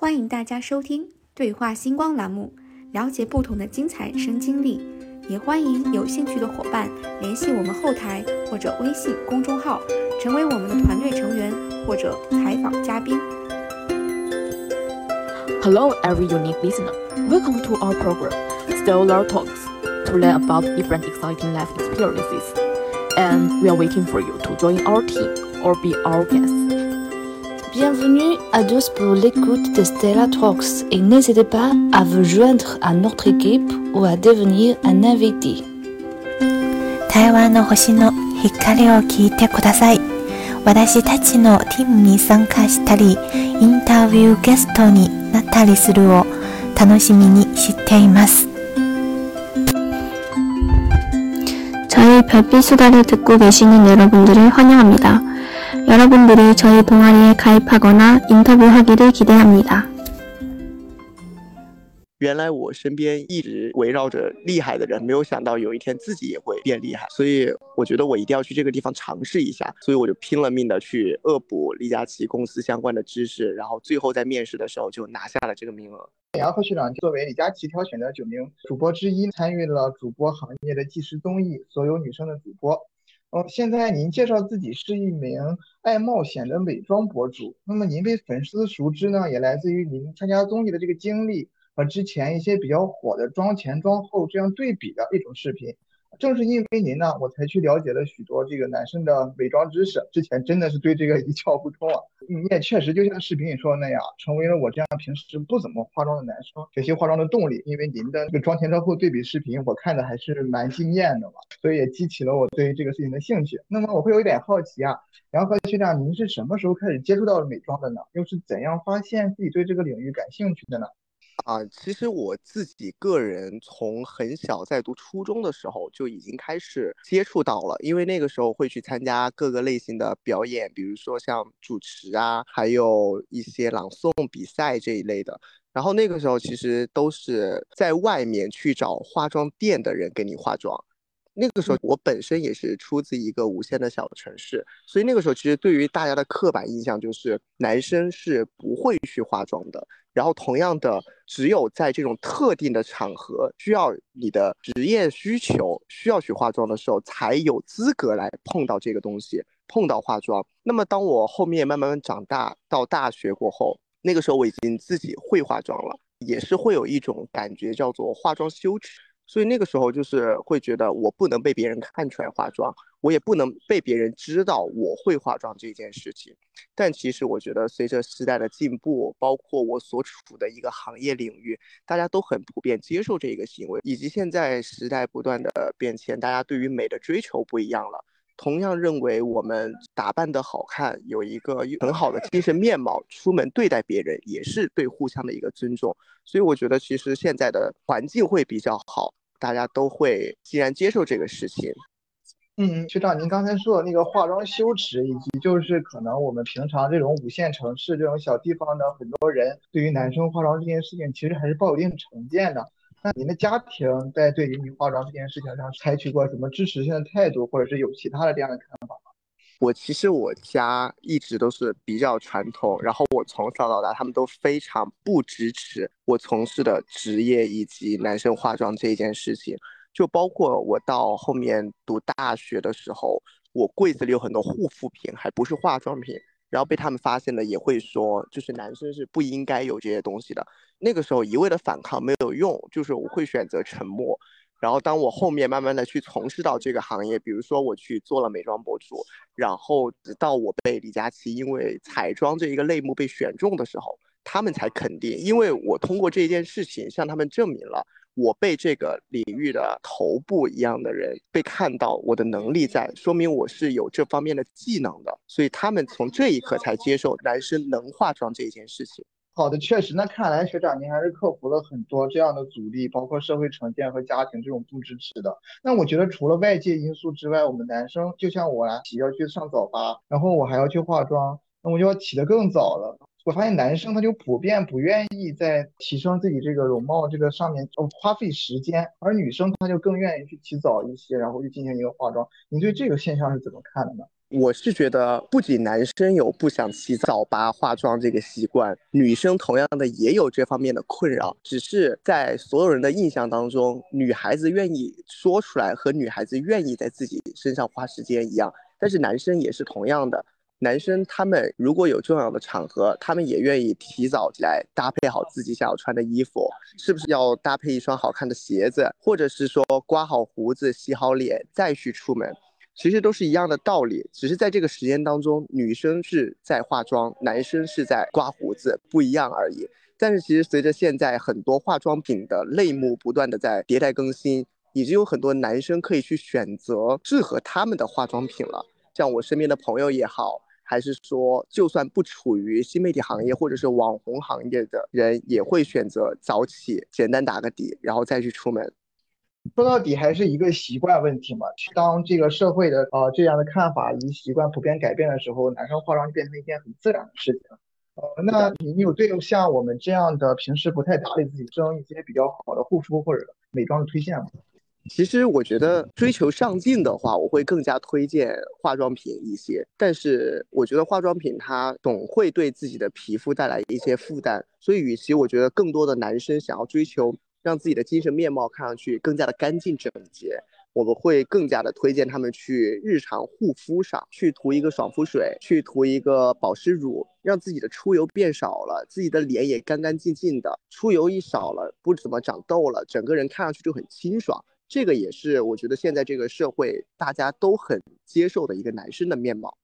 欢迎大家收听对话星光栏目，了解不同的精彩人生经历。也欢迎有兴趣的伙伴联系我们后台或者微信公众号，成为我们的团队成员或者采访嘉宾。Hello, every unique listener. Welcome to our program, Stellar Talks, to learn about different exciting life experiences. And we are waiting for you to join our team or be our guest. Bienvenue à tous pour l'écoute de Stella Talks et n'hésitez pas à vous joindre à notre équipe ou à devenir un invité. 台湾の星の光を聞いてください。私たちのティムに参加したり、インタビューゲストになったりするを楽しみにしています。 저희 별빛 수다를 듣고 계시는 여러분들을 환영합니다. 여러분들이 저희 동아리에 가입하거나 인터뷰하기를 기대합니다. 原来我身边一直围绕着厉害的人，没有想到有一天自己也会变厉害，所以我觉得我一定要去这个地方尝试一下，所以我就拼了命的去恶补李佳琦公司相关的知识，然后最后在面试的时候就拿下了这个名额。杨和学长作为李佳琦挑选的九名主播之一，参与了主播行业的纪实综艺《所有女生的主播》。 哦，现在您介绍自己是一名爱冒险的美妆博主，那么您被粉丝熟知呢，也来自于您参加综艺的这个经历。和之前一些比较火的妆前妆后这样对比的一种视频，正是因为您呢，我才去了解了许多这个男生的伪装知识。之前真的是对这个一窍不通啊！你也确实就像视频里说的那样，成为了我这样平时不怎么化妆的男生学习化妆的动力。因为您的这个妆前妆后对比视频，我看的还是蛮惊艳的嘛，所以也激起了我对这个事情的兴趣。那么我会有一点好奇啊，杨和学长，您是什么时候开始接触到美妆的呢？又是怎样发现自己对这个领域感兴趣的呢？啊，其实我自己个人从很小在读初中的时候就已经开始接触到了，因为那个时候会去参加各个类型的表演，比如说像主持啊，还有一些朗诵比赛这一类的。然后那个时候其实都是在外面去找化妆店的人给你化妆。那个时候我本身也是出自一个无线的小城市，所以那个时候其实对于大家的刻板印象就是男生是不会去化妆的。然后同样的，只有在这种特定的场合需要你的职业需求需要去化妆的时候，才有资格来碰到这个东西，碰到化妆。那么当我后面慢慢长大到大学过后，那个时候我已经自己会化妆了，也是会有一种感觉叫做化妆羞耻。所以那个时候就是会觉得我不能被别人看出来化妆，我也不能被别人知道我会化妆这件事情。但其实我觉得随着时代的进步，包括我所处的一个行业领域，大家都很普遍接受这一个行为，以及现在时代不断的变迁，大家对于美的追求不一样了。同样认为我们打扮得好看，有一个很好的精神面貌，出门对待别人也是对互相的一个尊重。所以我觉得其实现在的环境会比较好。大家都会既然接受这个事情，嗯，学长，您刚才说的那个化妆羞耻，以及就是可能我们平常这种五线城市这种小地方的很多人，对于男生化妆这件事情，其实还是抱有一定成见的。那您的家庭在对于你化妆这件事情上采取过什么支持性的态度，或者是有其他的这样的看法？我其实我家一直都是比较传统，然后我从小到大他们都非常不支持我从事的职业以及男生化妆这件事情。就包括我到后面读大学的时候，我柜子里有很多护肤品，还不是化妆品，然后被他们发现了，也会说就是男生是不应该有这些东西的。那个时候一味的反抗没有用，就是我会选择沉默。然后，当我后面慢慢的去从事到这个行业，比如说我去做了美妆博主，然后直到我被李佳琦因为彩妆这一个类目被选中的时候，他们才肯定，因为我通过这件事情向他们证明了我被这个领域的头部一样的人被看到我的能力在，说明我是有这方面的技能的，所以他们从这一刻才接受男生能化妆这件事情。好的，确实，那看来学长您还是克服了很多这样的阻力，包括社会成见和家庭这种不支持的。那我觉得除了外界因素之外，我们男生就像我啊，要去上早八，然后我还要去化妆，那我就要起得更早了。我发现男生他就普遍不愿意在提升自己这个容貌这个上面哦花费时间，而女生她就更愿意去起早一些，然后去进行一个化妆。您对这个现象是怎么看的呢？我是觉得，不仅男生有不想洗澡吧、化妆这个习惯，女生同样的也有这方面的困扰。只是在所有人的印象当中，女孩子愿意说出来和女孩子愿意在自己身上花时间一样，但是男生也是同样的。男生他们如果有重要的场合，他们也愿意提早来搭配好自己想要穿的衣服，是不是要搭配一双好看的鞋子，或者是说刮好胡子、洗好脸再去出门。其实都是一样的道理，只是在这个时间当中，女生是在化妆，男生是在刮胡子，不一样而已。但是其实随着现在很多化妆品的类目不断的在迭代更新，已经有很多男生可以去选择适合他们的化妆品了。像我身边的朋友也好，还是说就算不处于新媒体行业或者是网红行业的人，也会选择早起，简单打个底，然后再去出门。说到底还是一个习惯问题嘛。当这个社会的呃这样的看法以及习惯普遍改变的时候，男生化妆就变成一件很自然的事情。呃，那你有对像我们这样的平时不太打理自己，生一些比较好的护肤或者美妆的推荐吗？其实我觉得追求上镜的话，我会更加推荐化妆品一些。但是我觉得化妆品它总会对自己的皮肤带来一些负担，所以与其我觉得更多的男生想要追求。让自己的精神面貌看上去更加的干净整洁，我们会更加的推荐他们去日常护肤上去涂一个爽肤水，去涂一个保湿乳，让自己的出油变少了，自己的脸也干干净净的，出油一少了，不怎么长痘了，整个人看上去就很清爽。这个也是我觉得现在这个社会大家都很接受的一个男生的面貌。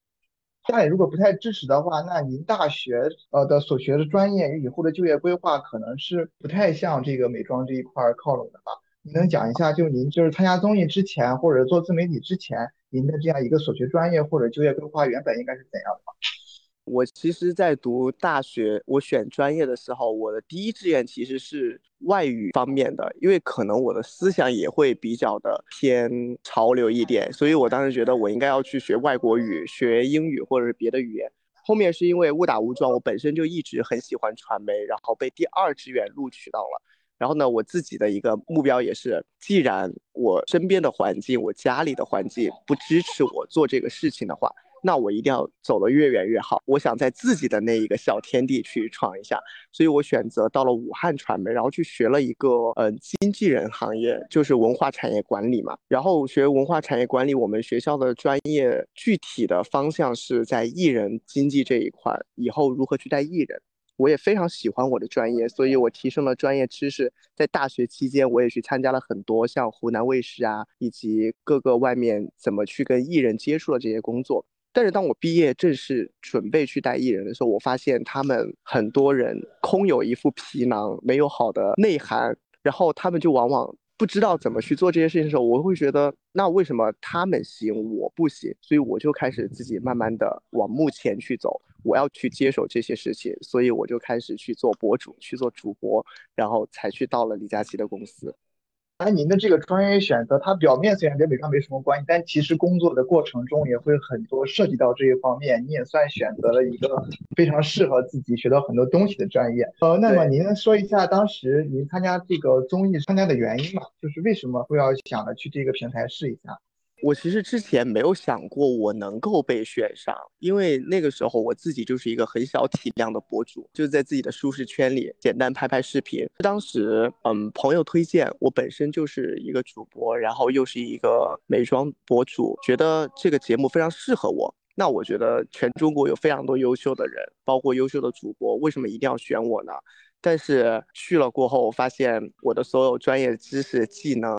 家里如果不太支持的话，那您大学呃的所学的专业与以后的就业规划可能是不太向这个美妆这一块靠拢的吧？你能讲一下，就您就是参加综艺之前或者做自媒体之前，您的这样一个所学专业或者就业规划原本应该是怎样的吗？我其实，在读大学，我选专业的时候，我的第一志愿其实是外语方面的，因为可能我的思想也会比较的偏潮流一点，所以我当时觉得我应该要去学外国语，学英语或者是别的语言。后面是因为误打误撞，我本身就一直很喜欢传媒，然后被第二志愿录取到了。然后呢，我自己的一个目标也是，既然我身边的环境，我家里的环境不支持我做这个事情的话。那我一定要走得越远越好。我想在自己的那一个小天地去闯一下，所以我选择到了武汉传媒，然后去学了一个呃经纪人行业，就是文化产业管理嘛。然后学文化产业管理，我们学校的专业具体的方向是在艺人经济这一块，以后如何去带艺人。我也非常喜欢我的专业，所以我提升了专业知识。在大学期间，我也去参加了很多像湖南卫视啊，以及各个外面怎么去跟艺人接触的这些工作。但是当我毕业正式准备去带艺人的时候，我发现他们很多人空有一副皮囊，没有好的内涵，然后他们就往往不知道怎么去做这些事情的时候，我会觉得那为什么他们行我不行？所以我就开始自己慢慢的往目前去走，我要去接手这些事情，所以我就开始去做博主，去做主播，然后才去到了李佳琦的公司。那您的这个专业选择，它表面虽然跟美妆没什么关系，但其实工作的过程中也会很多涉及到这一方面。你也算选择了一个非常适合自己学到很多东西的专业。呃，那么您能说一下当时您参加这个综艺参加的原因吧？就是为什么会要想着去这个平台试一下？我其实之前没有想过我能够被选上，因为那个时候我自己就是一个很小体量的博主，就是在自己的舒适圈里简单拍拍视频。当时，嗯，朋友推荐，我本身就是一个主播，然后又是一个美妆博主，觉得这个节目非常适合我。那我觉得全中国有非常多优秀的人，包括优秀的主播，为什么一定要选我呢？但是去了过后，我发现我的所有专业知识、技能。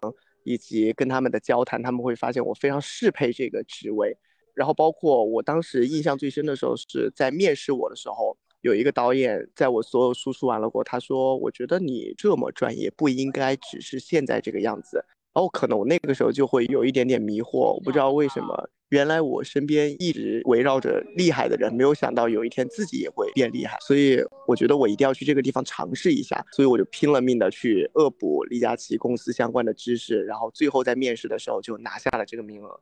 以及跟他们的交谈，他们会发现我非常适配这个职位。然后包括我当时印象最深的时候，是在面试我的时候，有一个导演在我所有输出完了过，他说：“我觉得你这么专业，不应该只是现在这个样子。”然后可能我那个时候就会有一点点迷惑，我不知道为什么。原来我身边一直围绕着厉害的人，没有想到有一天自己也会变厉害，所以我觉得我一定要去这个地方尝试一下，所以我就拼了命的去恶补李佳琦公司相关的知识，然后最后在面试的时候就拿下了这个名额。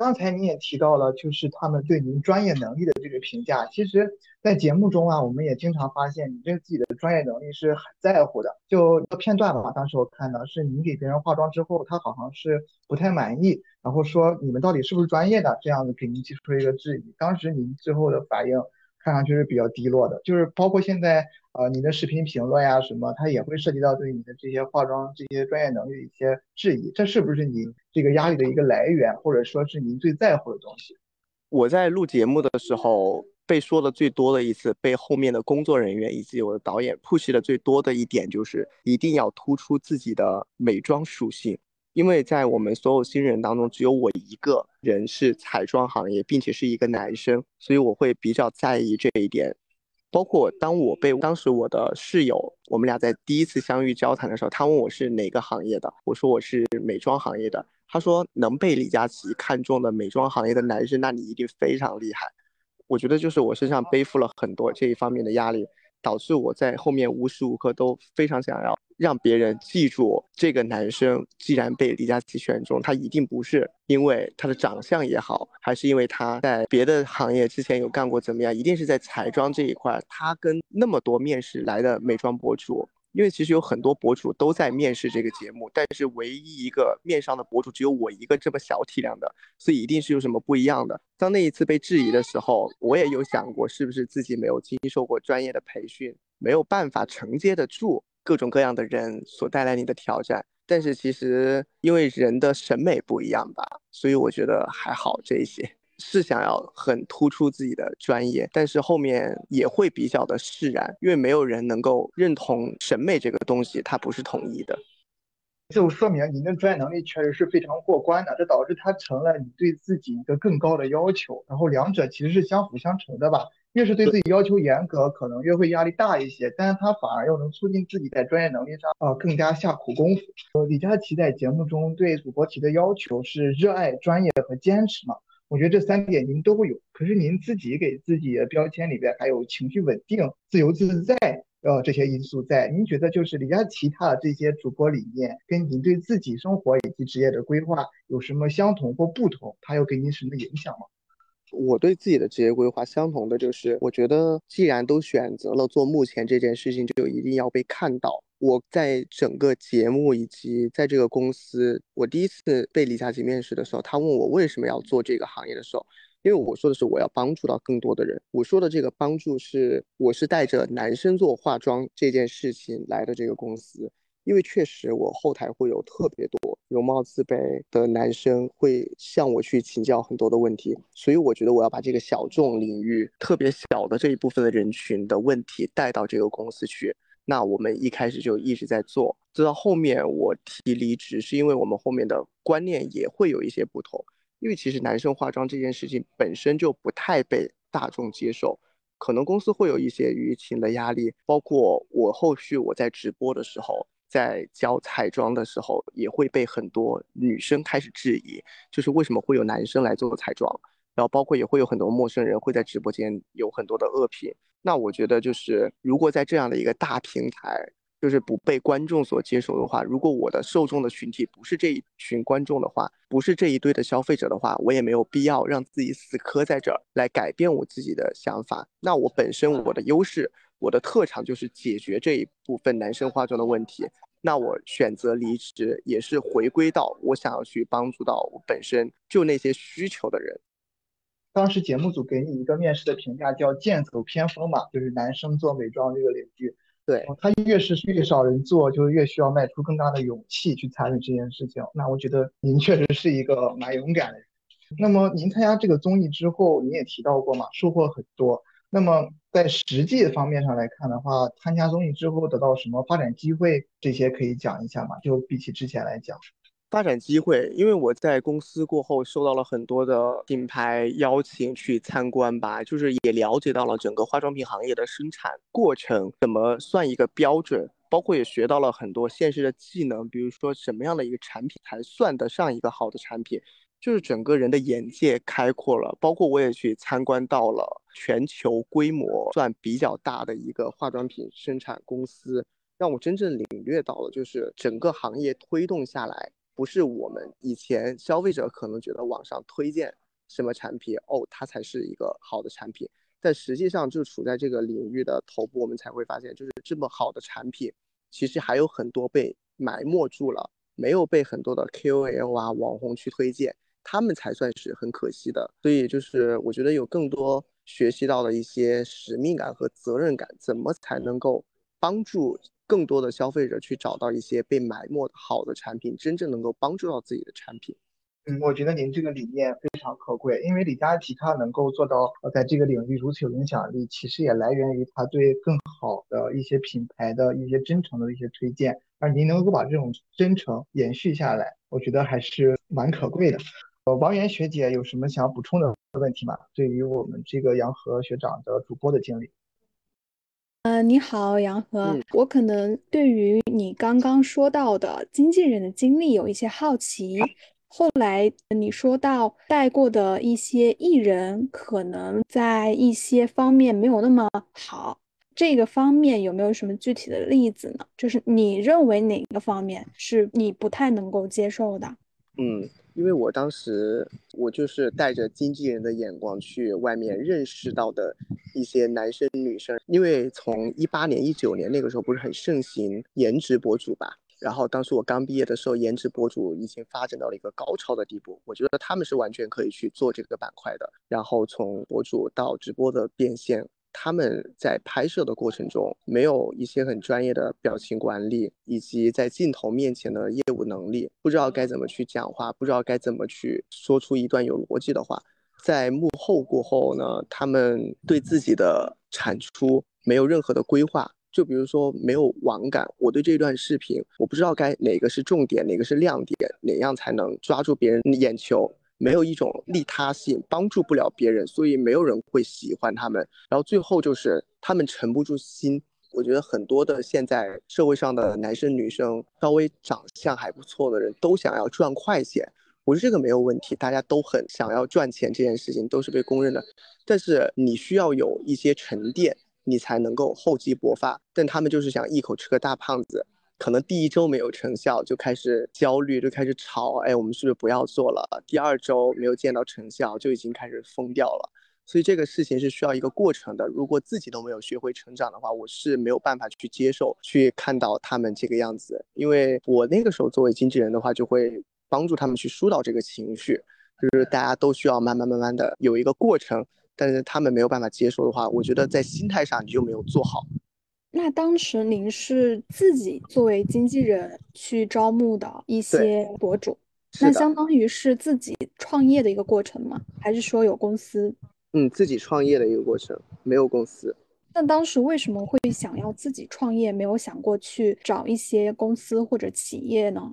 刚才您也提到了，就是他们对您专业能力的这个评价。其实，在节目中啊，我们也经常发现你对自己的专业能力是很在乎的。就一个片段吧，当时我看到是您给别人化妆之后，他好像是不太满意，然后说你们到底是不是专业的，这样子给您提出了一个质疑。当时您最后的反应看上去是比较低落的，就是包括现在。呃，你的视频评论呀，什么，它也会涉及到对你的这些化妆、这些专业能力的一些质疑，这是不是您这个压力的一个来源，或者说是您最在乎的东西？我在录节目的时候被说的最多的一次，被后面的工作人员以及我的导演 push 的最多的一点，就是一定要突出自己的美妆属性，因为在我们所有新人当中，只有我一个人是彩妆行业，并且是一个男生，所以我会比较在意这一点。包括当我被当时我的室友，我们俩在第一次相遇交谈的时候，他问我是哪个行业的，我说我是美妆行业的。他说能被李佳琦看中的美妆行业的男生，那你一定非常厉害。我觉得就是我身上背负了很多这一方面的压力。导致我在后面无时无刻都非常想要让别人记住这个男生，既然被李佳琦选中，他一定不是因为他的长相也好，还是因为他在别的行业之前有干过怎么样，一定是在彩妆这一块，他跟那么多面试来的美妆博主。因为其实有很多博主都在面试这个节目，但是唯一一个面上的博主只有我一个这么小体量的，所以一定是有什么不一样的。当那一次被质疑的时候，我也有想过是不是自己没有经受过专业的培训，没有办法承接得住各种各样的人所带来你的挑战。但是其实因为人的审美不一样吧，所以我觉得还好这一些。是想要很突出自己的专业，但是后面也会比较的释然，因为没有人能够认同审美这个东西，它不是统一的。就说明您的专业能力确实是非常过关的，这导致它成了你对自己一个更高的要求，然后两者其实是相辅相成的吧。越是对自己要求严格，可能越会压力大一些，但是他反而又能促进自己在专业能力上啊更加下苦功夫。呃，李佳琦在节目中对主播提的要求是热爱、专业和坚持嘛？我觉得这三点您都会有，可是您自己给自己的标签里边还有情绪稳定、自由自在，呃，这些因素在。您觉得就是李佳琦他的这些主播理念，跟您对自己生活以及职业的规划有什么相同或不同？他有给您什么影响吗？我对自己的职业规划相同的就是，我觉得既然都选择了做目前这件事情，就一定要被看到。我在整个节目以及在这个公司，我第一次被李佳琦面试的时候，他问我为什么要做这个行业的时候，因为我说的是我要帮助到更多的人。我说的这个帮助是，我是带着男生做化妆这件事情来的这个公司，因为确实我后台会有特别多容貌自卑的男生会向我去请教很多的问题，所以我觉得我要把这个小众领域特别小的这一部分的人群的问题带到这个公司去。那我们一开始就一直在做，做到后面我提离职，是因为我们后面的观念也会有一些不同。因为其实男生化妆这件事情本身就不太被大众接受，可能公司会有一些舆情的压力。包括我后续我在直播的时候，在教彩妆的时候，也会被很多女生开始质疑，就是为什么会有男生来做彩妆？然后包括也会有很多陌生人会在直播间有很多的恶评。那我觉得就是，如果在这样的一个大平台，就是不被观众所接受的话，如果我的受众的群体不是这一群观众的话，不是这一堆的消费者的话，我也没有必要让自己死磕在这儿来改变我自己的想法。那我本身我的优势，我的特长就是解决这一部分男生化妆的问题。那我选择离职，也是回归到我想要去帮助到我本身就那些需求的人。当时节目组给你一个面试的评价叫“剑走偏锋”嘛，就是男生做美妆这个领域，对他越是越少人做，就越需要迈出更大的勇气去参与这件事情。那我觉得您确实是一个蛮勇敢的人。那么您参加这个综艺之后，您也提到过嘛，收获很多。那么在实际方面上来看的话，参加综艺之后得到什么发展机会，这些可以讲一下吗？就比起之前来讲。发展机会，因为我在公司过后受到了很多的品牌邀请去参观吧，就是也了解到了整个化妆品行业的生产过程怎么算一个标准，包括也学到了很多现实的技能，比如说什么样的一个产品才算得上一个好的产品，就是整个人的眼界开阔了。包括我也去参观到了全球规模算比较大的一个化妆品生产公司，让我真正领略到了就是整个行业推动下来。不是我们以前消费者可能觉得网上推荐什么产品哦，它才是一个好的产品，但实际上就处在这个领域的头部，我们才会发现，就是这么好的产品，其实还有很多被埋没住了，没有被很多的 KOL 啊网红去推荐，他们才算是很可惜的。所以就是我觉得有更多学习到的一些使命感和责任感，怎么才能够帮助。更多的消费者去找到一些被埋没的好的产品，真正能够帮助到自己的产品。嗯，我觉得您这个理念非常可贵，因为李佳琦他能够做到在这个领域如此有影响力，其实也来源于他对更好的一些品牌的一些真诚的一些推荐。而您能够把这种真诚延续下来，我觉得还是蛮可贵的。呃，王源学姐有什么想要补充的问题吗？对于我们这个杨和学长的主播的经历？呃，你好，杨和，我可能对于你刚刚说到的经纪人的经历有一些好奇。后来你说到带过的一些艺人，可能在一些方面没有那么好，这个方面有没有什么具体的例子呢？就是你认为哪个方面是你不太能够接受的？嗯。因为我当时我就是带着经纪人的眼光去外面认识到的一些男生女生，因为从一八年、一九年那个时候不是很盛行颜值博主吧，然后当时我刚毕业的时候，颜值博主已经发展到了一个高超的地步，我觉得他们是完全可以去做这个板块的，然后从博主到直播的变现。他们在拍摄的过程中没有一些很专业的表情管理，以及在镜头面前的业务能力，不知道该怎么去讲话，不知道该怎么去说出一段有逻辑的话。在幕后过后呢，他们对自己的产出没有任何的规划，就比如说没有网感，我对这段视频我不知道该哪个是重点，哪个是亮点，哪样才能抓住别人眼球。没有一种利他性，帮助不了别人，所以没有人会喜欢他们。然后最后就是他们沉不住心。我觉得很多的现在社会上的男生女生，稍微长相还不错的人都想要赚快钱。我说这个没有问题，大家都很想要赚钱，这件事情都是被公认的。但是你需要有一些沉淀，你才能够厚积薄发。但他们就是想一口吃个大胖子。可能第一周没有成效，就开始焦虑，就开始吵，哎，我们是不是不要做了？第二周没有见到成效，就已经开始疯掉了。所以这个事情是需要一个过程的。如果自己都没有学会成长的话，我是没有办法去接受，去看到他们这个样子。因为我那个时候作为经纪人的话，就会帮助他们去疏导这个情绪，就是大家都需要慢慢慢慢的有一个过程。但是他们没有办法接受的话，我觉得在心态上你就没有做好。那当时您是自己作为经纪人去招募的一些博主，那相当于是自己创业的一个过程吗？还是说有公司？嗯，自己创业的一个过程，没有公司。那当时为什么会想要自己创业，没有想过去找一些公司或者企业呢？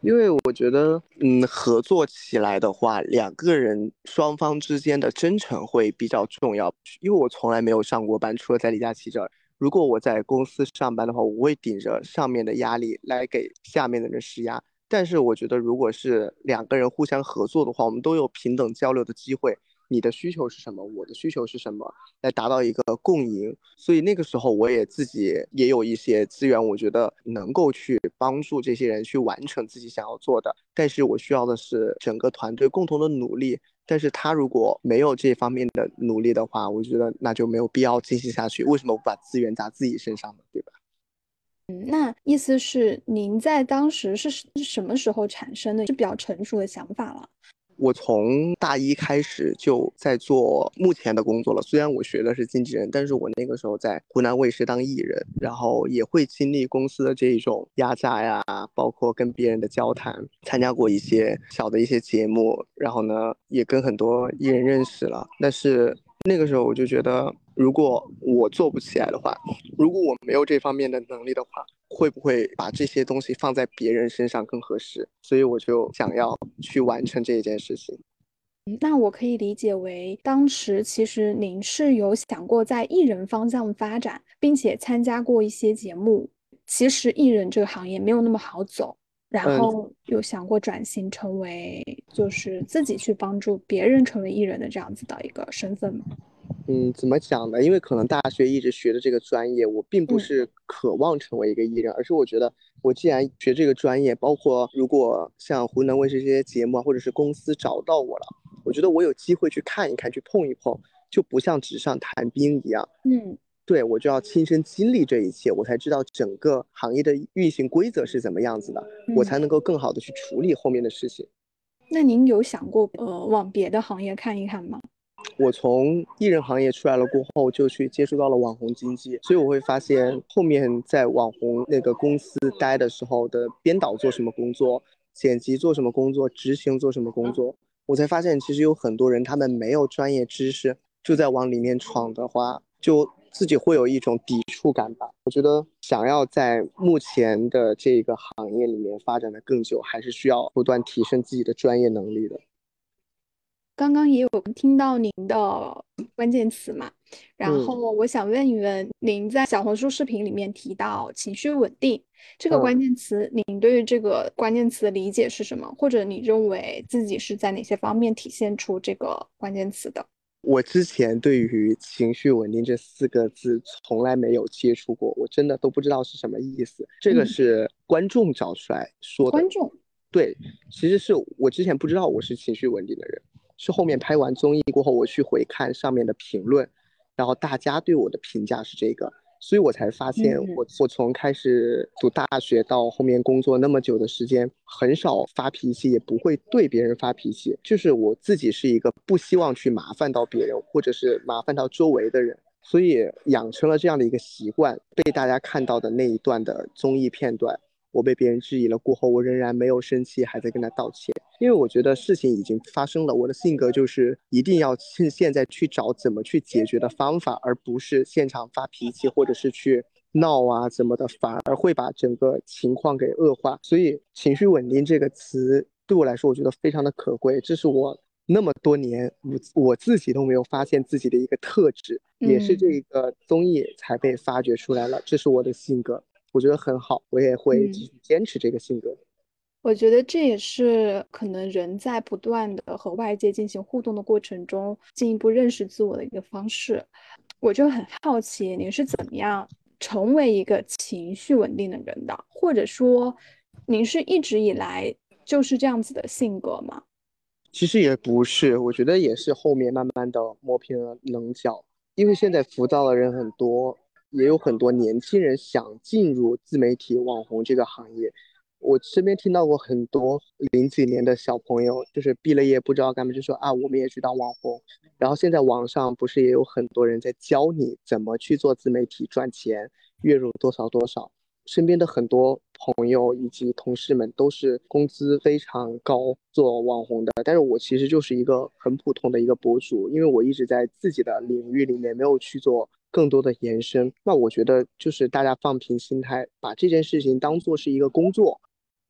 因为我觉得，嗯，合作起来的话，两个人双方之间的真诚会比较重要。因为我从来没有上过班，除了在李佳琦这儿。如果我在公司上班的话，我会顶着上面的压力来给下面的人施压。但是我觉得，如果是两个人互相合作的话，我们都有平等交流的机会。你的需求是什么？我的需求是什么？来达到一个共赢。所以那个时候，我也自己也有一些资源，我觉得能够去帮助这些人去完成自己想要做的。但是我需要的是整个团队共同的努力。但是他如果没有这方面的努力的话，我觉得那就没有必要进行下去。为什么不把资源砸自己身上呢？对吧？嗯，那意思是您在当时是是什么时候产生的？是比较成熟的想法了。我从大一开始就在做目前的工作了。虽然我学的是经纪人，但是我那个时候在湖南卫视当艺人，然后也会经历公司的这一种压榨呀，包括跟别人的交谈，参加过一些小的一些节目，然后呢，也跟很多艺人认识了。但是那个时候我就觉得，如果我做不起来的话，如果我没有这方面的能力的话，会不会把这些东西放在别人身上更合适？所以我就想要去完成这一件事情。那我可以理解为，当时其实您是有想过在艺人方向发展，并且参加过一些节目。其实艺人这个行业没有那么好走，然后有想过转型成为就是自己去帮助别人成为艺人的这样子的一个身份吗？嗯，怎么讲呢？因为可能大学一直学的这个专业，我并不是渴望成为一个艺人，而是我觉得我既然学这个专业，包括如果像湖南卫视这些节目啊，或者是公司找到我了，我觉得我有机会去看一看，去碰一碰，就不像纸上谈兵一样。嗯，对我就要亲身经历这一切，我才知道整个行业的运行规则是怎么样子的，我才能够更好的去处理后面的事情。那您有想过呃往别的行业看一看吗？我从艺人行业出来了过后，就去接触到了网红经济，所以我会发现后面在网红那个公司待的时候的编导做什么工作，剪辑做什么工作，执行做什么工作，我才发现其实有很多人他们没有专业知识，就在往里面闯的话，就自己会有一种抵触感吧。我觉得想要在目前的这个行业里面发展的更久，还是需要不断提升自己的专业能力的。刚刚也有听到您的关键词嘛，然后我想问一问，您在小红书视频里面提到情绪稳定这个关键词，您对于这个关键词的理解是什么？或者你认为自己是在哪些方面体现出这个关键词的？我之前对于情绪稳定这四个字从来没有接触过，我真的都不知道是什么意思。这个是观众找出来说的。观众对，其实是我之前不知道我是情绪稳定的人。是后面拍完综艺过后，我去回看上面的评论，然后大家对我的评价是这个，所以我才发现，我我从开始读大学到后面工作那么久的时间，很少发脾气，也不会对别人发脾气，就是我自己是一个不希望去麻烦到别人，或者是麻烦到周围的人，所以养成了这样的一个习惯。被大家看到的那一段的综艺片段。我被别人质疑了过后，我仍然没有生气，还在跟他道歉，因为我觉得事情已经发生了。我的性格就是一定要趁现在去找怎么去解决的方法，而不是现场发脾气或者是去闹啊怎么的，反而会把整个情况给恶化。所以，情绪稳定这个词对我来说，我觉得非常的可贵。这是我那么多年我我自己都没有发现自己的一个特质，也是这个综艺才被发掘出来了。这是我的性格。我觉得很好，我也会继续坚持这个性格。我觉得这也是可能人在不断的和外界进行互动的过程中，进一步认识自我的一个方式。我就很好奇，您是怎么样成为一个情绪稳定的人的？或者说，您是一直以来就是这样子的性格吗？其实也不是，我觉得也是后面慢慢的磨平了棱角。因为现在浮躁的人很多。也有很多年轻人想进入自媒体网红这个行业，我身边听到过很多零几年的小朋友，就是毕了业不知道干嘛，就说啊，我们也去当网红。然后现在网上不是也有很多人在教你怎么去做自媒体赚钱，月入多少多少。身边的很多朋友以及同事们都是工资非常高做网红的，但是我其实就是一个很普通的一个博主，因为我一直在自己的领域里面没有去做。更多的延伸，那我觉得就是大家放平心态，把这件事情当做是一个工作。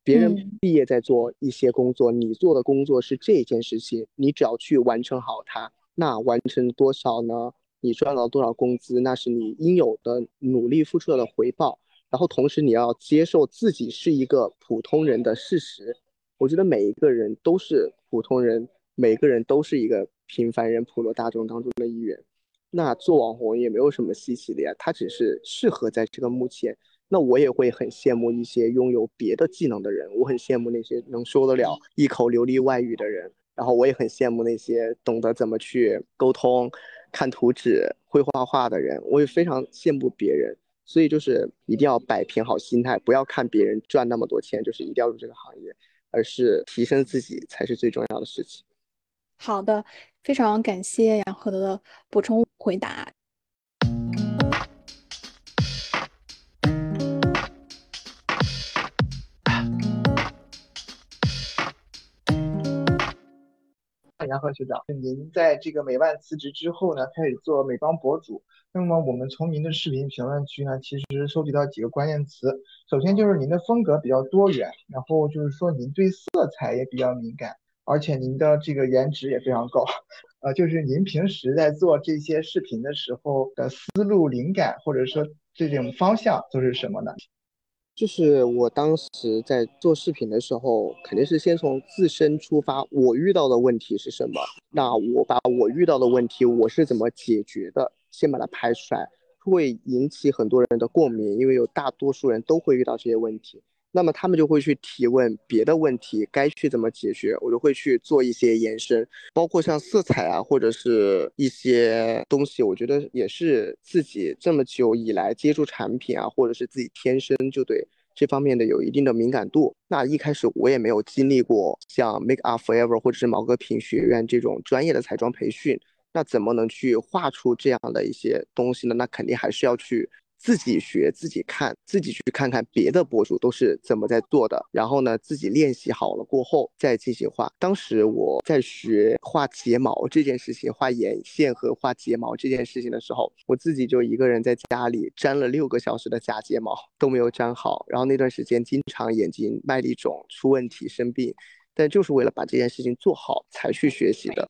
别人毕业在做一些工作，你做的工作是这件事情，你只要去完成好它。那完成多少呢？你赚到多少工资，那是你应有的努力付出的回报。然后同时你要接受自己是一个普通人的事实。我觉得每一个人都是普通人，每个人都是一个平凡人，普罗大众当中的一员。那做网红也没有什么稀奇的呀，他只是适合在这个目前。那我也会很羡慕一些拥有别的技能的人，我很羡慕那些能说得了一口流利外语的人，然后我也很羡慕那些懂得怎么去沟通、看图纸、会画画的人，我也非常羡慕别人。所以就是一定要摆平好心态，不要看别人赚那么多钱，就是一定要入这个行业，而是提升自己才是最重要的事情。好的，非常感谢杨和的补充回答。杨和学长，您在这个美万辞职之后呢，开始做美妆博主。那么我们从您的视频评论区呢，其实收集到几个关键词。首先就是您的风格比较多元，然后就是说您对色彩也比较敏感。而且您的这个颜值也非常高，呃，就是您平时在做这些视频的时候的思路、灵感，或者说这种方向都是什么呢？就是我当时在做视频的时候，肯定是先从自身出发，我遇到的问题是什么？那我把我遇到的问题我是怎么解决的，先把它拍出来，会引起很多人的共鸣，因为有大多数人都会遇到这些问题。那么他们就会去提问别的问题，该去怎么解决，我就会去做一些延伸，包括像色彩啊，或者是一些东西，我觉得也是自己这么久以来接触产品啊，或者是自己天生就对这方面的有一定的敏感度。那一开始我也没有经历过像 Make Up Forever 或者是毛戈平学院这种专业的彩妆培训，那怎么能去画出这样的一些东西呢？那肯定还是要去。自己学，自己看，自己去看看别的博主都是怎么在做的，然后呢，自己练习好了过后再进行画。当时我在学画睫毛这件事情，画眼线和画睫毛这件事情的时候，我自己就一个人在家里粘了六个小时的假睫毛都没有粘好，然后那段时间经常眼睛麦粒肿出问题生病，但就是为了把这件事情做好才去学习的。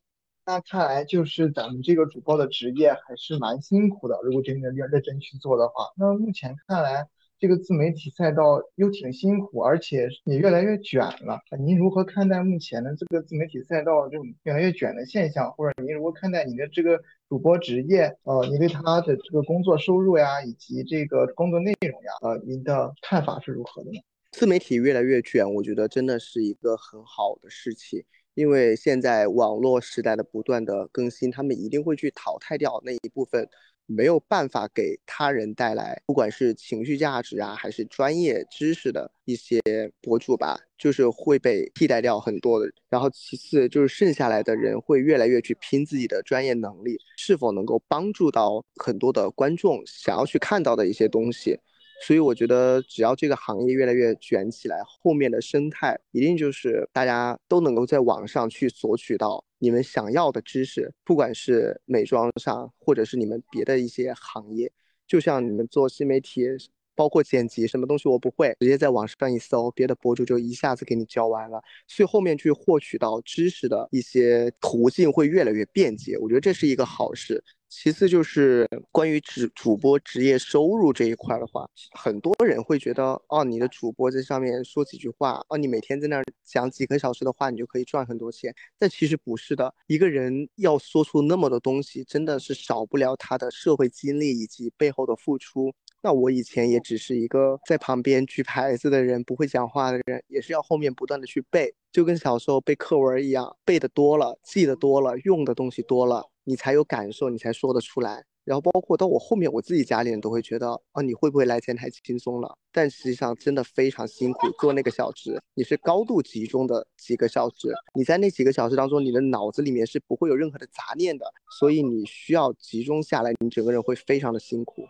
那看来就是咱们这个主播的职业还是蛮辛苦的。如果真的要认真去做的话，那目前看来这个自媒体赛道又挺辛苦，而且也越来越卷了。您如何看待目前的这个自媒体赛道这种越来越卷的现象？或者您如何看待你的这个主播职业？呃，你对他的这个工作收入呀，以及这个工作内容呀，呃，您的看法是如何的呢？自媒体越来越卷，我觉得真的是一个很好的事情。因为现在网络时代的不断的更新，他们一定会去淘汰掉那一部分没有办法给他人带来，不管是情绪价值啊，还是专业知识的一些博主吧，就是会被替代掉很多的。然后其次就是剩下来的人会越来越去拼自己的专业能力，是否能够帮助到很多的观众想要去看到的一些东西。所以我觉得，只要这个行业越来越卷起来，后面的生态一定就是大家都能够在网上去索取到你们想要的知识，不管是美妆上，或者是你们别的一些行业，就像你们做新媒体，包括剪辑，什么东西我不会，直接在网上一搜，别的博主就一下子给你教完了。所以后面去获取到知识的一些途径会越来越便捷，我觉得这是一个好事。其次就是关于主主播职业收入这一块的话，很多人会觉得，哦，你的主播在上面说几句话，哦，你每天在那儿讲几个小时的话，你就可以赚很多钱。但其实不是的，一个人要说出那么多东西，真的是少不了他的社会经历以及背后的付出。那我以前也只是一个在旁边举牌子的人，不会讲话的人，也是要后面不断的去背，就跟小时候背课文一样，背的多了，记得多了，用的东西多了。你才有感受，你才说得出来。然后包括到我后面，我自己家里人都会觉得，啊，你会不会来钱太轻松了？但实际上真的非常辛苦，做那个小时，你是高度集中的几个小时。你在那几个小时当中，你的脑子里面是不会有任何的杂念的，所以你需要集中下来，你整个人会非常的辛苦。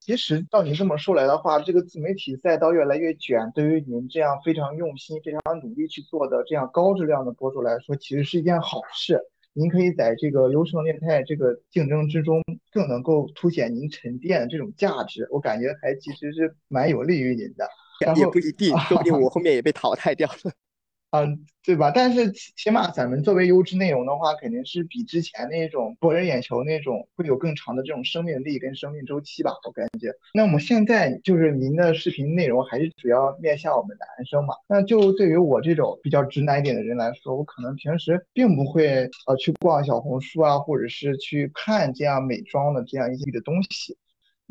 其实照你这么说来的话，这个自媒体赛道越来越卷，对于您这样非常用心、非常努力去做的这样高质量的博主来说，其实是一件好事。您可以在这个优胜劣汰这个竞争之中，更能够凸显您沉淀的这种价值。我感觉还其实是蛮有利于您的。也不一定，说不定我后面也被淘汰掉了。嗯，对吧？但是起码咱们作为优质内容的话，肯定是比之前那种博人眼球那种会有更长的这种生命力跟生命周期吧，我感觉。那我们现在就是您的视频内容还是主要面向我们男生嘛？那就对于我这种比较直男一点的人来说，我可能平时并不会呃去逛小红书啊，或者是去看这样美妆的这样一些的东西。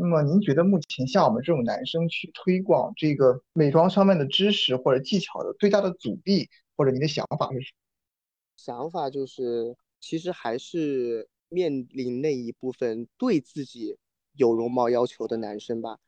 那么您觉得目前像我们这种男生去推广这个美妆上面的知识或者技巧的最大的阻力，或者你的想法是什么？想法就是，其实还是面临那一部分对自己有容貌要求的男生吧。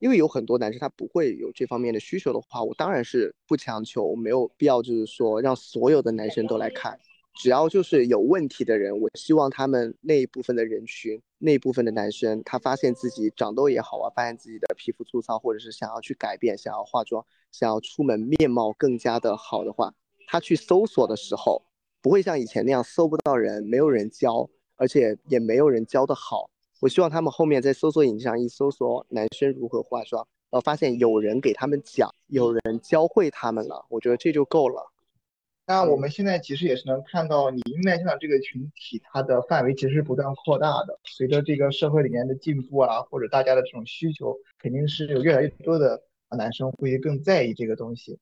因为有很多男生他不会有这方面的需求的话，我当然是不强求，没有必要就是说让所有的男生都来看。只要就是有问题的人，我希望他们那一部分的人群，那一部分的男生，他发现自己长痘也好啊，发现自己的皮肤粗糙，或者是想要去改变，想要化妆，想要出门面貌更加的好的话，他去搜索的时候，不会像以前那样搜不到人，没有人教，而且也没有人教的好。我希望他们后面在搜索引擎上一搜索男生如何化妆，然后发现有人给他们讲，有人教会他们了，我觉得这就够了。那我们现在其实也是能看到，你面向的这个群体，它的范围其实是不断扩大的。随着这个社会里面的进步啊，或者大家的这种需求，肯定是有越来越多的男生会更在意这个东西。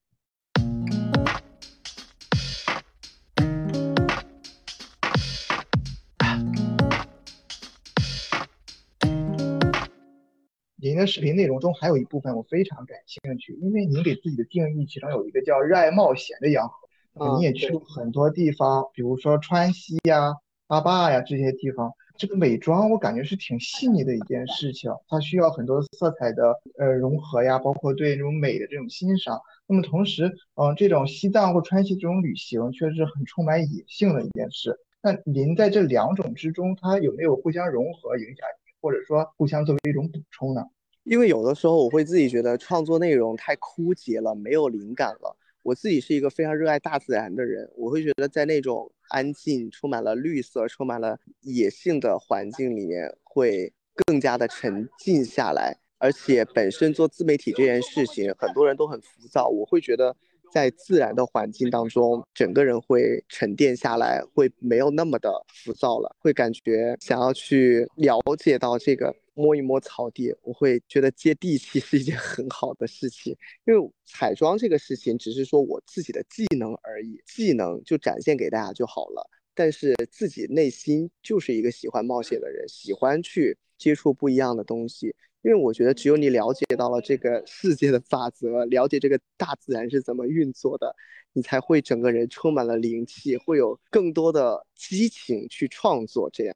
您的视频内容中还有一部分我非常感兴趣，因为您给自己的定义其中有一个叫热爱冒险的洋河，你也去过很多地方，比如说川西呀、阿坝呀这些地方。这个美妆我感觉是挺细腻的一件事情，它需要很多色彩的呃融合呀，包括对这种美的这种欣赏。那么同时，嗯，这种西藏或川西这种旅行确实很充满野性的一件事。那您在这两种之中，它有没有互相融合影响，或者说互相作为一种补充呢？因为有的时候我会自己觉得创作内容太枯竭了，没有灵感了。我自己是一个非常热爱大自然的人，我会觉得在那种安静、充满了绿色、充满了野性的环境里面，会更加的沉静下来。而且本身做自媒体这件事情，很多人都很浮躁，我会觉得在自然的环境当中，整个人会沉淀下来，会没有那么的浮躁了，会感觉想要去了解到这个。摸一摸草地，我会觉得接地气是一件很好的事情。因为彩妆这个事情，只是说我自己的技能而已，技能就展现给大家就好了。但是自己内心就是一个喜欢冒险的人，喜欢去接触不一样的东西。因为我觉得，只有你了解到了这个世界的法则，了解这个大自然是怎么运作的，你才会整个人充满了灵气，会有更多的激情去创作。这样。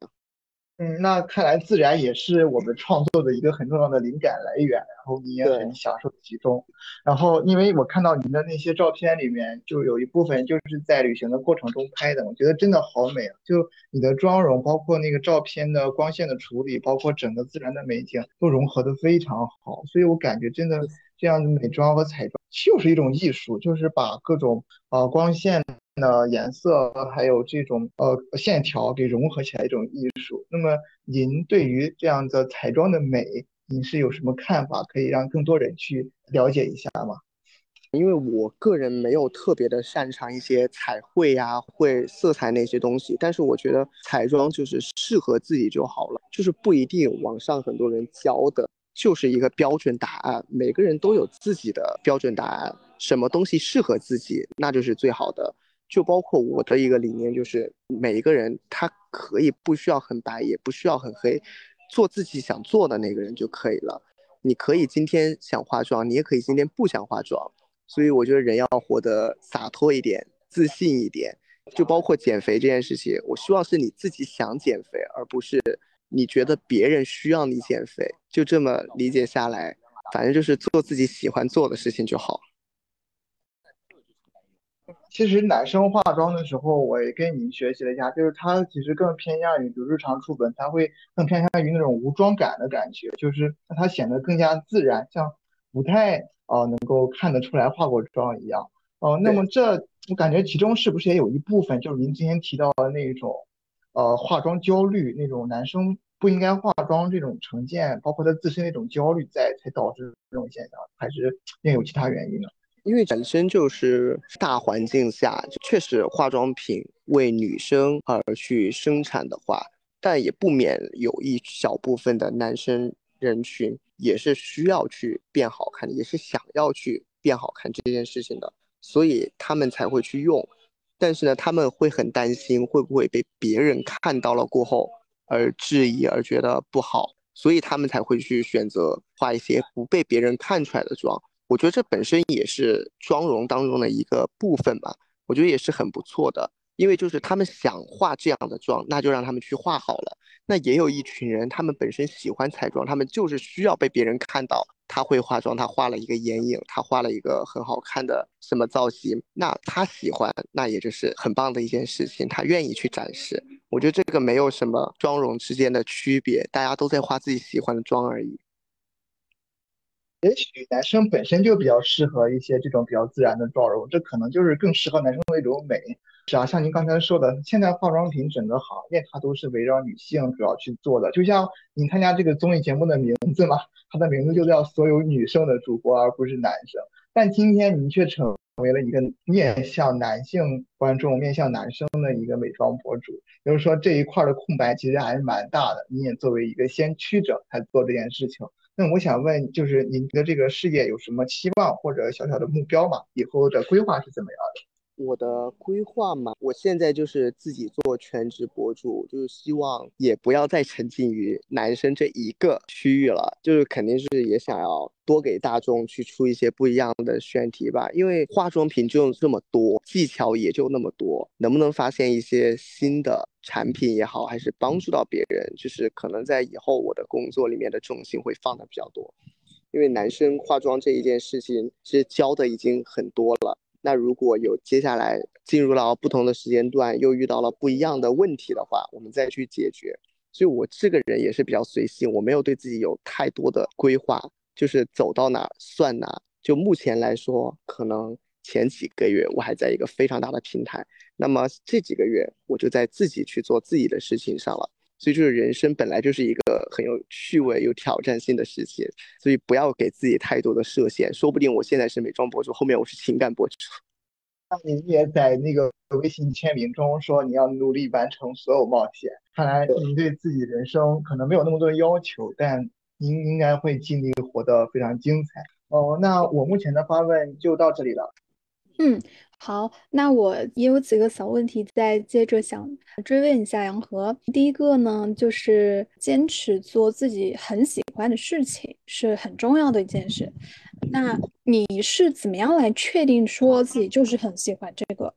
嗯，那看来自然也是我们创作的一个很重要的灵感来源，然后你也很享受其中。然后，因为我看到您的那些照片里面，就有一部分就是在旅行的过程中拍的，我觉得真的好美啊！就你的妆容，包括那个照片的光线的处理，包括整个自然的美景，都融合的非常好。所以我感觉真的这样的美妆和彩妆就是一种艺术，就是把各种呃光线。的颜色还有这种呃线条给融合起来一种艺术。那么您对于这样的彩妆的美，您是有什么看法？可以让更多人去了解一下吗？因为我个人没有特别的擅长一些彩绘呀、绘色彩那些东西，但是我觉得彩妆就是适合自己就好了，就是不一定网上很多人教的就是一个标准答案，每个人都有自己的标准答案，什么东西适合自己，那就是最好的。就包括我的一个理念，就是每一个人他可以不需要很白，也不需要很黑，做自己想做的那个人就可以了。你可以今天想化妆，你也可以今天不想化妆。所以我觉得人要活得洒脱一点，自信一点。就包括减肥这件事情，我希望是你自己想减肥，而不是你觉得别人需要你减肥。就这么理解下来，反正就是做自己喜欢做的事情就好。其实男生化妆的时候，我也跟您学习了一下，就是他其实更偏向于，比如日常出门，他会更偏向于那种无妆感的感觉，就是让他显得更加自然，像不太呃能够看得出来化过妆一样。哦，那么这我感觉其中是不是也有一部分，就是您今天提到的那种呃化妆焦虑，那种男生不应该化妆这种成见，包括他自身那种焦虑在，才导致这种现象，还是另有其他原因呢？因为本身就是大环境下，确实化妆品为女生而去生产的话，但也不免有一小部分的男生人群也是需要去变好看的，也是想要去变好看这件事情的，所以他们才会去用。但是呢，他们会很担心会不会被别人看到了过后而质疑，而觉得不好，所以他们才会去选择化一些不被别人看出来的妆。我觉得这本身也是妆容当中的一个部分吧，我觉得也是很不错的，因为就是他们想化这样的妆，那就让他们去化好了。那也有一群人，他们本身喜欢彩妆，他们就是需要被别人看到他会化妆，他画了一个眼影，他画了一个很好看的什么造型，那他喜欢，那也就是很棒的一件事情，他愿意去展示。我觉得这个没有什么妆容之间的区别，大家都在画自己喜欢的妆而已。也许男生本身就比较适合一些这种比较自然的妆容，这可能就是更适合男生的一种美。是啊，像您刚才说的，现在化妆品整个行业它都是围绕女性主要去做的。就像您参加这个综艺节目的名字嘛，它的名字就叫所有女生的主播，而不是男生。但今天您却成为了一个面向男性观众、面向男生的一个美妆博主，就是说这一块的空白其实还是蛮大的。你也作为一个先驱者才做这件事情。那我想问，就是您的这个事业有什么期望或者小小的目标吗？以后的规划是怎么样的？我的规划嘛，我现在就是自己做全职博主，就是希望也不要再沉浸于男生这一个区域了，就是肯定是也想要多给大众去出一些不一样的选题吧。因为化妆品就这么多，技巧也就那么多，能不能发现一些新的产品也好，还是帮助到别人，就是可能在以后我的工作里面的重心会放的比较多。因为男生化妆这一件事情，其实教的已经很多了。那如果有接下来进入到不同的时间段，又遇到了不一样的问题的话，我们再去解决。所以我这个人也是比较随性，我没有对自己有太多的规划，就是走到哪算哪。就目前来说，可能前几个月我还在一个非常大的平台，那么这几个月我就在自己去做自己的事情上了。所以就是人生本来就是一个很有趣味、有挑战性的事情，所以不要给自己太多的设限。说不定我现在是美妆博主，后面我是情感博主。那你也在那个微信签名中说你要努力完成所有冒险。看来您对自己人生可能没有那么多的要求，但您应该会尽力活得非常精彩。哦，那我目前的发问就到这里了。嗯。好，那我也有几个小问题，再接着想追问一下杨和。第一个呢，就是坚持做自己很喜欢的事情是很重要的一件事。那你是怎么样来确定说自己就是很喜欢这个？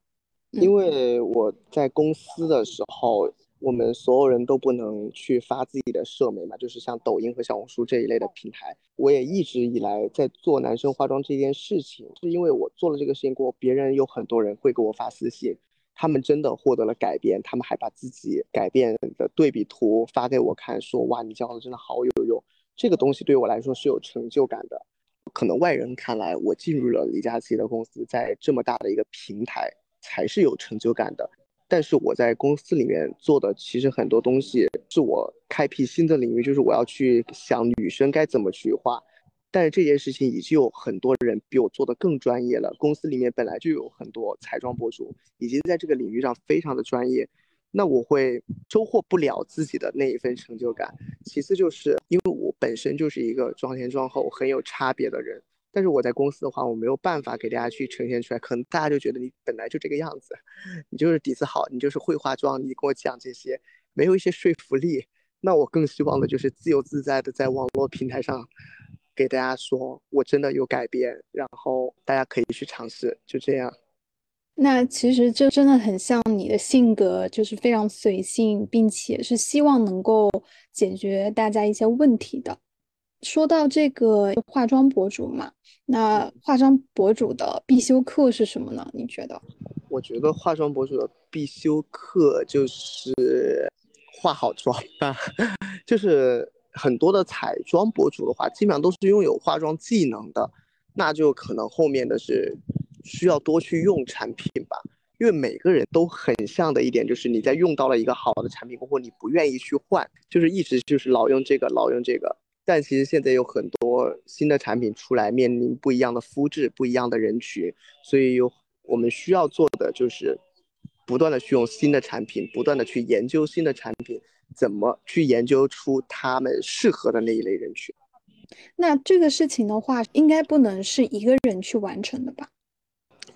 因为我在公司的时候。我们所有人都不能去发自己的社媒嘛，就是像抖音和小红书这一类的平台。我也一直以来在做男生化妆这件事情，是因为我做了这个事情过后，别人有很多人会给我发私信，他们真的获得了改变，他们还把自己改变的对比图发给我看，说哇，你教的真的好有用。这个东西对我来说是有成就感的。可能外人看来，我进入了李佳琦的公司，在这么大的一个平台才是有成就感的。但是我在公司里面做的其实很多东西是我开辟新的领域，就是我要去想女生该怎么去画。但是这件事情已经有很多人比我做的更专业了。公司里面本来就有很多彩妆博主，已经在这个领域上非常的专业。那我会收获不了自己的那一份成就感。其次就是因为我本身就是一个妆前妆后很有差别的人。但是我在公司的话，我没有办法给大家去呈现出来，可能大家就觉得你本来就这个样子，你就是底子好，你就是会化妆，你跟我讲这些没有一些说服力。那我更希望的就是自由自在的在网络平台上给大家说，我真的有改变，然后大家可以去尝试，就这样。那其实这真的很像你的性格，就是非常随性，并且是希望能够解决大家一些问题的。说到这个化妆博主嘛。那化妆博主的必修课是什么呢？你觉得？我觉得化妆博主的必修课就是化好妆吧。就是很多的彩妆博主的话，基本上都是拥有化妆技能的，那就可能后面的是需要多去用产品吧。因为每个人都很像的一点就是，你在用到了一个好的产品过后，你不愿意去换，就是一直就是老用这个，老用这个。但其实现在有很多新的产品出来，面临不一样的肤质、不一样的人群，所以有我们需要做的就是不断的去用新的产品，不断的去研究新的产品，怎么去研究出他们适合的那一类人群。那这个事情的话，应该不能是一个人去完成的吧？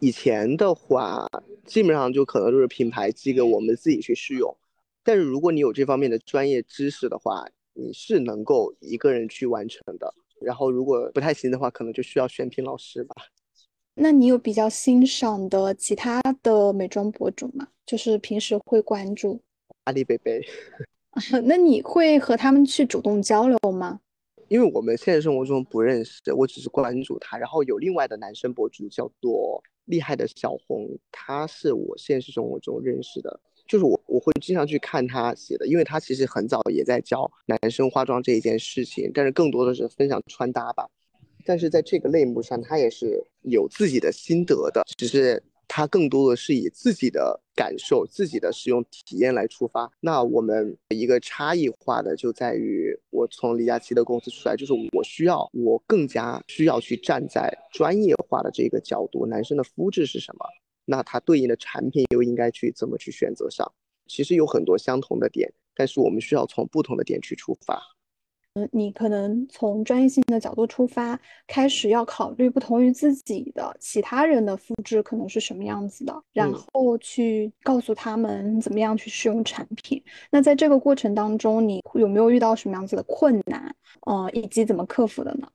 以前的话，基本上就可能就是品牌寄给我们自己去试用，但是如果你有这方面的专业知识的话。你是能够一个人去完成的，然后如果不太行的话，可能就需要选品老师吧。那你有比较欣赏的其他的美妆博主吗？就是平时会关注阿里贝贝。那你会和他们去主动交流吗？因为我们现实生活中不认识，我只是关注他。然后有另外的男生博主叫做厉害的小红，他是我现实生活中认识的。就是我我会经常去看他写的，因为他其实很早也在教男生化妆这一件事情，但是更多的是分享穿搭吧。但是在这个类目上，他也是有自己的心得的，只是他更多的是以自己的感受、自己的使用体验来出发。那我们一个差异化的就在于，我从李佳琦的公司出来，就是我需要我更加需要去站在专业化的这个角度，男生的肤质是什么？那它对应的产品又应该去怎么去选择上？其实有很多相同的点，但是我们需要从不同的点去出发。嗯你可能从专业性的角度出发，开始要考虑不同于自己的其他人的肤质可能是什么样子的，然后去告诉他们怎么样去使用产品。那在这个过程当中，你有没有遇到什么样子的困难？呃，以及怎么克服的呢？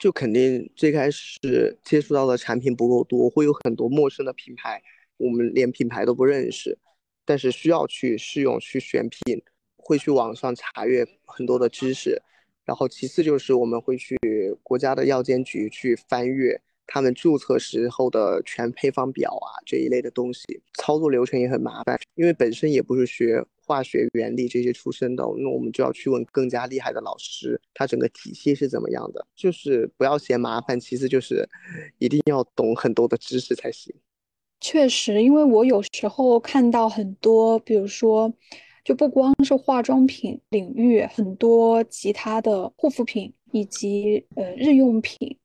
就肯定最开始接触到的产品不够多，会有很多陌生的品牌，我们连品牌都不认识，但是需要去试用、去选品。会去网上查阅很多的知识，然后其次就是我们会去国家的药监局去翻阅他们注册时候的全配方表啊这一类的东西，操作流程也很麻烦，因为本身也不是学化学原理这些出身的，那我们就要去问更加厉害的老师，他整个体系是怎么样的，就是不要嫌麻烦，其次就是一定要懂很多的知识才行。确实，因为我有时候看到很多，比如说。就不光是化妆品领域，很多其他的护肤品以及呃日用品，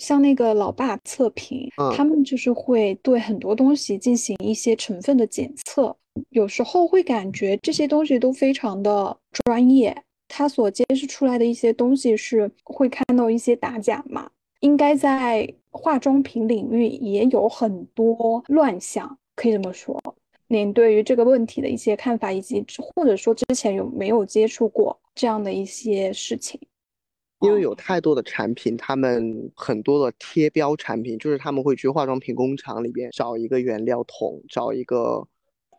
像那个老爸测评，他们就是会对很多东西进行一些成分的检测，有时候会感觉这些东西都非常的专业，他所揭示出来的一些东西是会看到一些打假嘛，应该在化妆品领域也有很多乱象，可以这么说。您对于这个问题的一些看法，以及或者说之前有没有接触过这样的一些事情？因为有太多的产品，他们很多的贴标产品，就是他们会去化妆品工厂里边找一个原料桶，找一个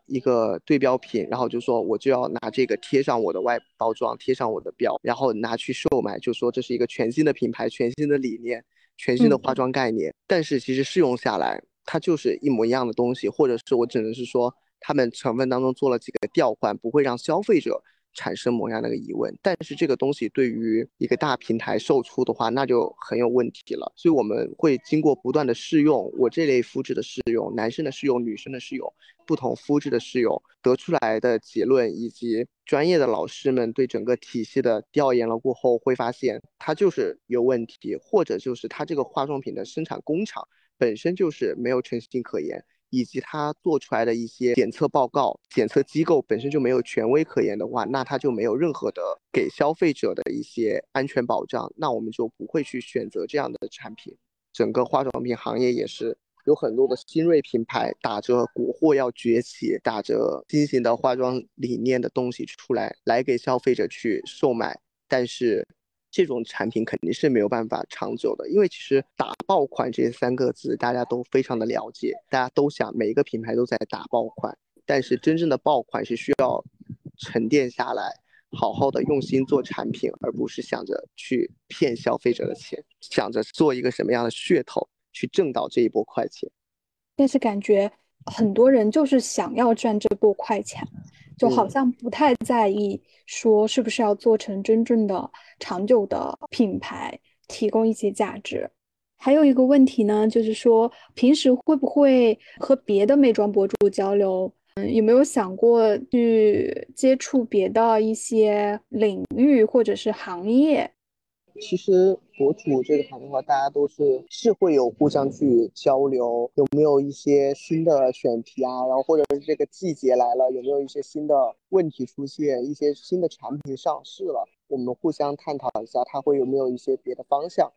一个对标品，然后就说我就要拿这个贴上我的外包装，贴上我的标，然后拿去售卖，就说这是一个全新的品牌、全新的理念、全新的化妆概念。但是其实试用下来，它就是一模一样的东西，或者是我只能是说。他们成分当中做了几个调换，不会让消费者产生某样的个疑问。但是这个东西对于一个大平台售出的话，那就很有问题了。所以我们会经过不断的试用，我这类肤质的试用，男生的试用，女生的试用，不同肤质的试用，得出来的结论，以及专业的老师们对整个体系的调研了过后，会发现它就是有问题，或者就是它这个化妆品的生产工厂本身就是没有诚信可言。以及他做出来的一些检测报告，检测机构本身就没有权威可言的话，那他就没有任何的给消费者的一些安全保障，那我们就不会去选择这样的产品。整个化妆品行业也是有很多的新锐品牌打着国货要崛起，打着新型的化妆理念的东西出来，来给消费者去售卖，但是。这种产品肯定是没有办法长久的，因为其实打爆款这三个字大家都非常的了解，大家都想每一个品牌都在打爆款，但是真正的爆款是需要沉淀下来，好好的用心做产品，而不是想着去骗消费者的钱，想着做一个什么样的噱头去挣到这一波快钱。但是感觉很多人就是想要赚这波快钱。就好像不太在意说是不是要做成真正的长久的品牌，提供一些价值。还有一个问题呢，就是说平时会不会和别的美妆博主交流？嗯，有没有想过去接触别的一些领域或者是行业？其实博主这个行业的话，大家都是是会有互相去交流，有没有一些新的选题啊？然后或者是这个季节来了，有没有一些新的问题出现，一些新的产品上市了，我们互相探讨一下，它会有没有一些别的方向？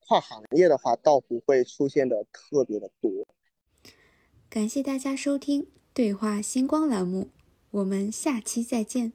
跨行业的话，倒不会出现的特别的多。感谢大家收听对话星光栏目，我们下期再见。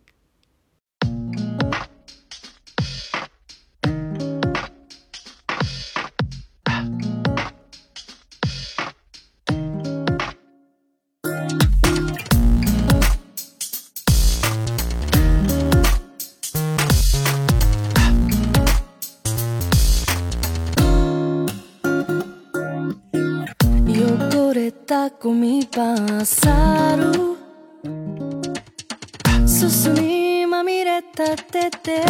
ゴミバサル。すすみまみれたてて。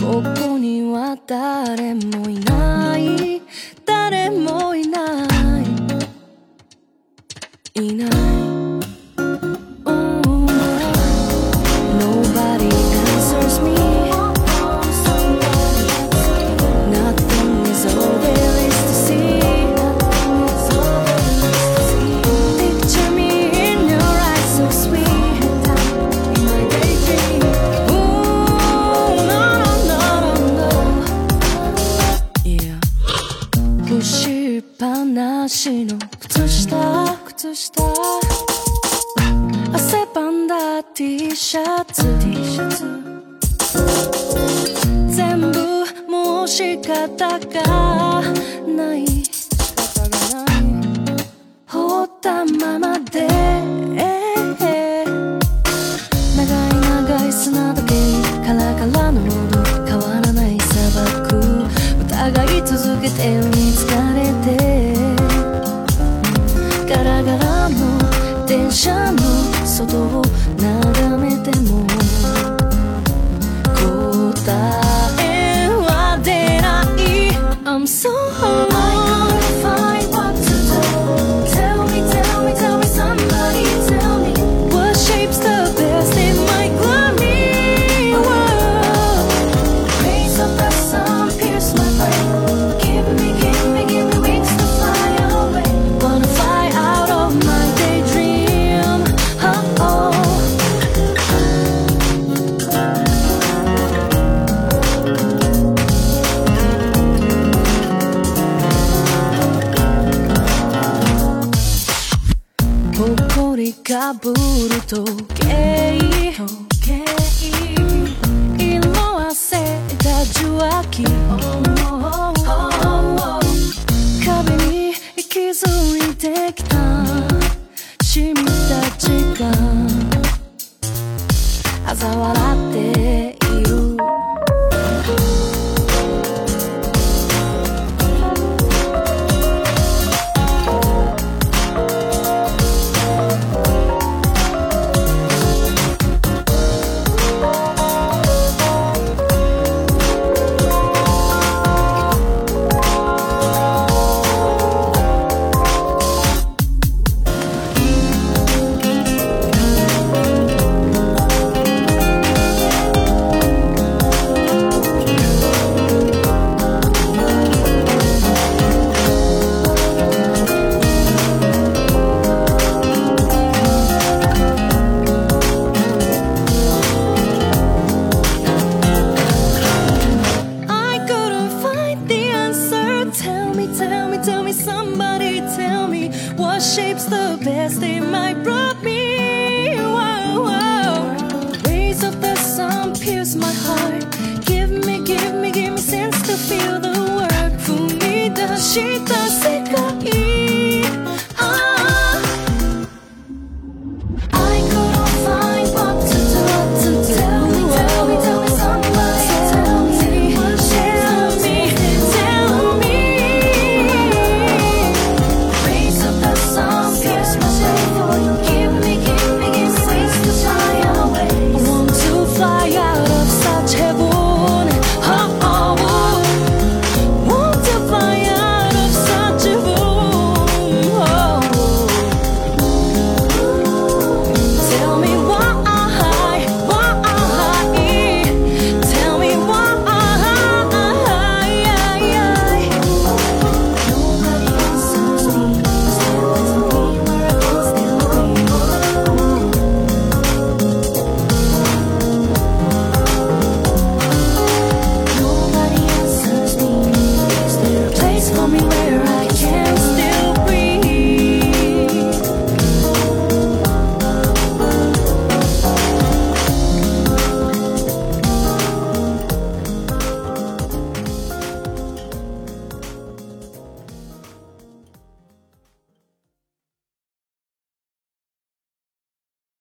ここには誰もいない。誰もいない。いない。